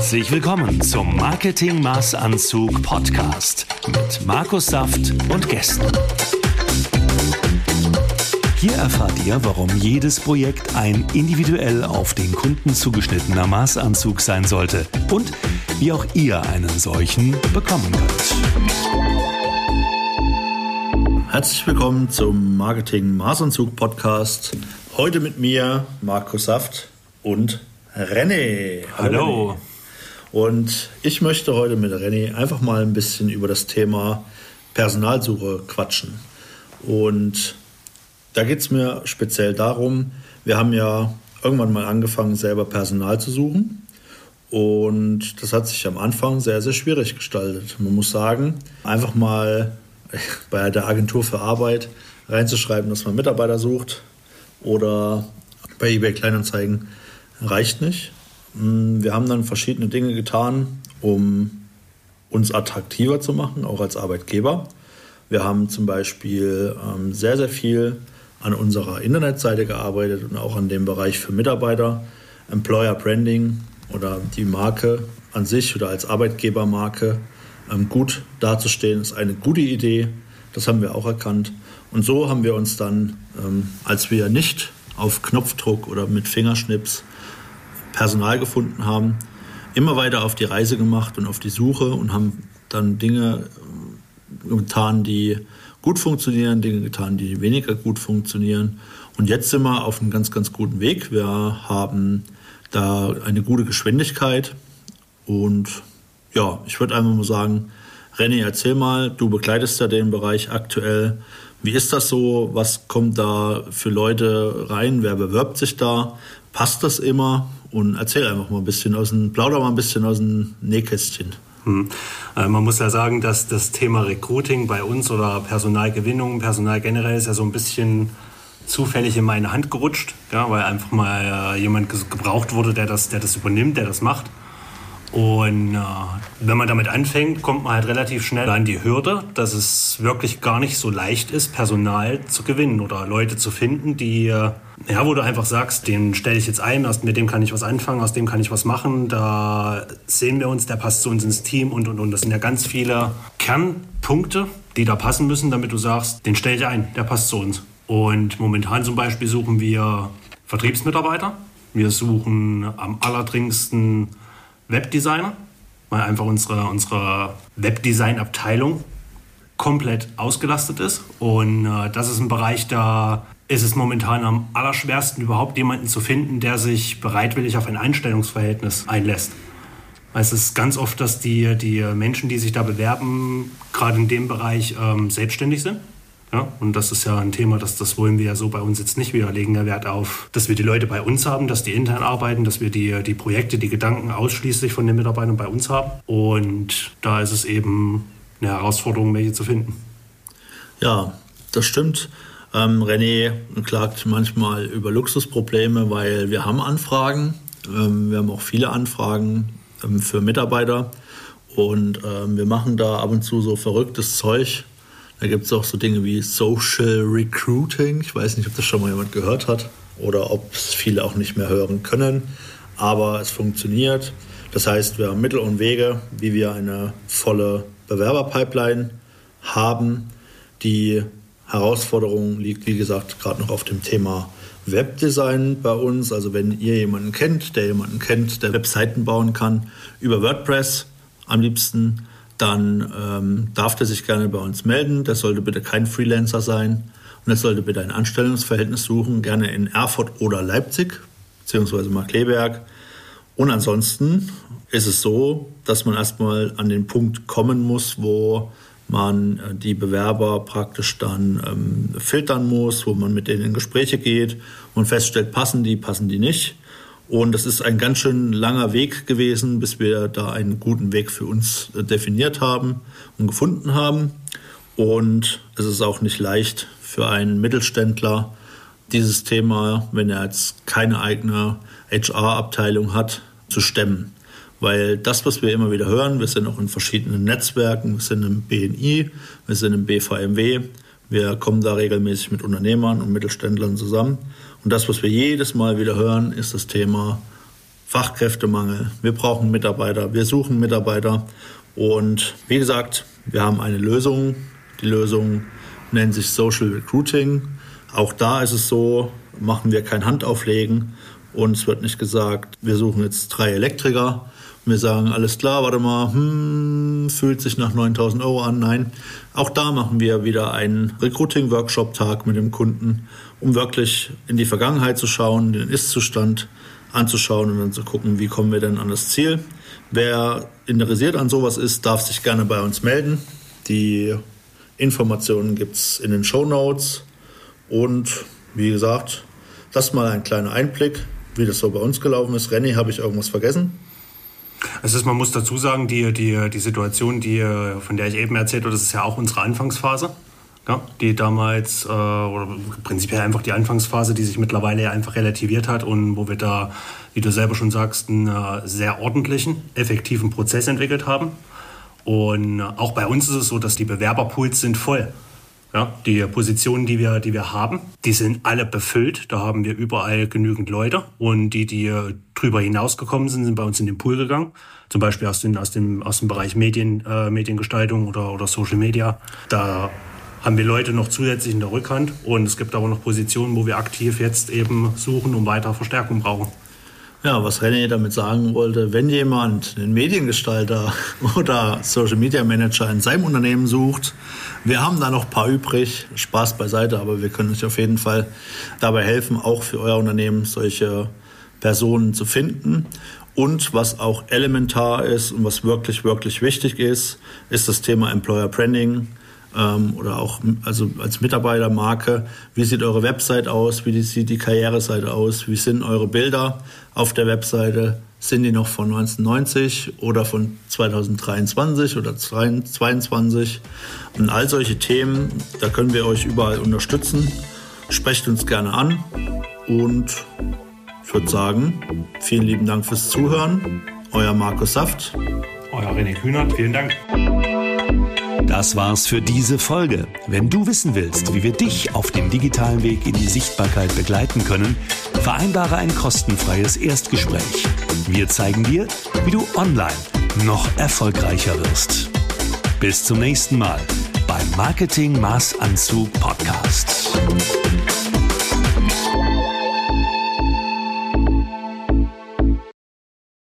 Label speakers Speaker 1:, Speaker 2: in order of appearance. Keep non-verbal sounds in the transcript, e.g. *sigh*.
Speaker 1: Herzlich willkommen zum Marketing Maßanzug Podcast mit Markus Saft und Gästen. Hier erfahrt ihr, warum jedes Projekt ein individuell auf den Kunden zugeschnittener Maßanzug sein sollte und wie auch ihr einen solchen bekommen könnt.
Speaker 2: Herzlich willkommen zum Marketing Maßanzug Podcast. Heute mit mir Markus Saft und René.
Speaker 3: Hallo.
Speaker 2: René. Und ich möchte heute mit René einfach mal ein bisschen über das Thema Personalsuche quatschen. Und da geht es mir speziell darum, wir haben ja irgendwann mal angefangen, selber Personal zu suchen. Und das hat sich am Anfang sehr, sehr schwierig gestaltet. Man muss sagen, einfach mal *laughs* bei der Agentur für Arbeit reinzuschreiben, dass man Mitarbeiter sucht oder bei eBay Kleinanzeigen reicht nicht. Mm, wir haben dann verschiedene Dinge getan, um uns attraktiver zu machen, auch als Arbeitgeber. Wir haben zum Beispiel ähm, sehr, sehr viel an unserer Internetseite gearbeitet und auch an dem Bereich für Mitarbeiter. Employer Branding oder die Marke an sich oder als Arbeitgebermarke ähm, gut dazustehen, ist eine gute Idee. Das haben wir auch erkannt. Und so haben wir uns dann, ähm, als wir nicht auf Knopfdruck oder mit Fingerschnips Personal gefunden haben, immer weiter auf die Reise gemacht und auf die Suche und haben dann Dinge äh, getan, die gut funktionieren, Dinge getan, die weniger gut funktionieren. Und jetzt sind wir auf einem ganz, ganz guten Weg. Wir haben da eine gute Geschwindigkeit. Und ja, ich würde einfach mal sagen, René, erzähl mal, du begleitest ja den Bereich aktuell. Wie ist das so? Was kommt da für Leute rein? Wer bewirbt sich da? Passt das immer? Und erzähl einfach mal ein bisschen aus dem, plauder mal ein bisschen aus dem Nähkästchen.
Speaker 3: Hm. Äh, man muss ja sagen, dass das Thema Recruiting bei uns oder Personalgewinnung, Personal generell ist ja so ein bisschen zufällig in meine Hand gerutscht, ja, weil einfach mal äh, jemand gebraucht wurde, der das, der das übernimmt, der das macht. Und äh, wenn man damit anfängt, kommt man halt relativ schnell an die Hürde, dass es wirklich gar nicht so leicht ist, Personal zu gewinnen oder Leute zu finden, die, äh, ja, wo du einfach sagst, den stelle ich jetzt ein, aus, mit dem kann ich was anfangen, aus dem kann ich was machen, da sehen wir uns, der passt zu uns ins Team und und und. Das sind ja ganz viele Kernpunkte, die da passen müssen, damit du sagst, den stelle ich ein, der passt zu uns. Und momentan zum Beispiel suchen wir Vertriebsmitarbeiter. Wir suchen am allerdringendsten Webdesigner, weil einfach unsere, unsere Webdesign-Abteilung komplett ausgelastet ist. Und äh, das ist ein Bereich, da ist es momentan am allerschwersten, überhaupt jemanden zu finden, der sich bereitwillig auf ein Einstellungsverhältnis einlässt. Es ist ganz oft, dass die, die Menschen, die sich da bewerben, gerade in dem Bereich ähm, selbstständig sind ja, und das ist ja ein Thema, das, das wollen wir ja so bei uns jetzt nicht. Wir legen ja Wert auf, dass wir die Leute bei uns haben, dass die intern arbeiten, dass wir die, die Projekte, die Gedanken ausschließlich von den Mitarbeitern bei uns haben. Und da ist es eben eine Herausforderung, welche zu finden.
Speaker 2: Ja, das stimmt. Ähm, René klagt manchmal über Luxusprobleme, weil wir haben Anfragen. Ähm, wir haben auch viele Anfragen ähm, für Mitarbeiter. Und ähm, wir machen da ab und zu so verrücktes Zeug, da gibt es auch so Dinge wie Social Recruiting. Ich weiß nicht, ob das schon mal jemand gehört hat oder ob es viele auch nicht mehr hören können. Aber es funktioniert. Das heißt, wir haben Mittel und Wege, wie wir eine volle Bewerberpipeline haben. Die Herausforderung liegt, wie gesagt, gerade noch auf dem Thema Webdesign bei uns. Also wenn ihr jemanden kennt, der jemanden kennt, der Webseiten bauen kann, über WordPress am liebsten, dann ähm, darf der sich gerne bei uns melden. Das sollte bitte kein Freelancer sein und er sollte bitte ein Anstellungsverhältnis suchen, gerne in Erfurt oder Leipzig, beziehungsweise Markleberg. Und ansonsten ist es so, dass man erstmal an den Punkt kommen muss, wo man äh, die Bewerber praktisch dann ähm, filtern muss, wo man mit denen in Gespräche geht und feststellt, passen die, passen die nicht. Und das ist ein ganz schön langer Weg gewesen, bis wir da einen guten Weg für uns äh, definiert haben und gefunden haben. Und es ist auch nicht leicht für einen Mittelständler, dieses Thema, wenn er jetzt keine eigene HR-Abteilung hat, zu stemmen. Weil das, was wir immer wieder hören, wir sind auch in verschiedenen Netzwerken, wir sind im BNI, wir sind im BVMW, wir kommen da regelmäßig mit Unternehmern und Mittelständlern zusammen. Und das, was wir jedes Mal wieder hören, ist das Thema Fachkräftemangel. Wir brauchen Mitarbeiter. Wir suchen Mitarbeiter. Und wie gesagt, wir haben eine Lösung. Die Lösung nennt sich Social Recruiting. Auch da ist es so, machen wir kein Handauflegen. Und es wird nicht gesagt, wir suchen jetzt drei Elektriker. Wir sagen, alles klar, warte mal, hm, fühlt sich nach 9000 Euro an. Nein, auch da machen wir wieder einen Recruiting-Workshop-Tag mit dem Kunden, um wirklich in die Vergangenheit zu schauen, den Ist-Zustand anzuschauen und dann zu gucken, wie kommen wir denn an das Ziel. Wer interessiert an sowas ist, darf sich gerne bei uns melden. Die Informationen gibt es in den Show Notes. Und wie gesagt, das mal ein kleiner Einblick, wie das so bei uns gelaufen ist. Renny, habe ich irgendwas vergessen?
Speaker 3: Es ist, man muss dazu sagen, die, die, die Situation, die, von der ich eben erzählt habe, das ist ja auch unsere Anfangsphase. Ja, die damals, äh, oder prinzipiell einfach die Anfangsphase, die sich mittlerweile ja einfach relativiert hat und wo wir da, wie du selber schon sagst, einen äh, sehr ordentlichen, effektiven Prozess entwickelt haben. Und auch bei uns ist es so, dass die Bewerberpools sind voll. Ja, die Positionen, die wir, die wir haben, die sind alle befüllt. Da haben wir überall genügend Leute. Und die, die drüber hinausgekommen sind, sind bei uns in den Pool gegangen. Zum Beispiel aus, den, aus, dem, aus dem Bereich Medien, äh, Mediengestaltung oder, oder Social Media. Da haben wir Leute noch zusätzlich in der Rückhand. Und es gibt aber noch Positionen, wo wir aktiv jetzt eben suchen und weiter Verstärkung brauchen.
Speaker 2: Ja, was René damit sagen wollte, wenn jemand einen Mediengestalter *laughs* oder Social Media Manager in seinem Unternehmen sucht, wir haben da noch ein paar übrig, Spaß beiseite, aber wir können euch auf jeden Fall dabei helfen, auch für euer Unternehmen solche Personen zu finden. Und was auch elementar ist und was wirklich, wirklich wichtig ist, ist das Thema Employer Branding ähm, oder auch also als Mitarbeitermarke. Wie sieht eure Website aus? Wie sieht die Karriereseite aus? Wie sind eure Bilder auf der Webseite? Sind die noch von 1990 oder von 2023 oder 2022? Und all solche Themen, da können wir euch überall unterstützen. Sprecht uns gerne an und ich würde sagen, vielen lieben Dank fürs Zuhören. Euer Markus Saft.
Speaker 3: Euer René Kühnert, vielen Dank.
Speaker 1: Das war's für diese Folge. Wenn du wissen willst, wie wir dich auf dem digitalen Weg in die Sichtbarkeit begleiten können, vereinbare ein kostenfreies Erstgespräch. Wir zeigen dir, wie du online noch erfolgreicher wirst. Bis zum nächsten Mal beim Marketing Maßanzug Podcast.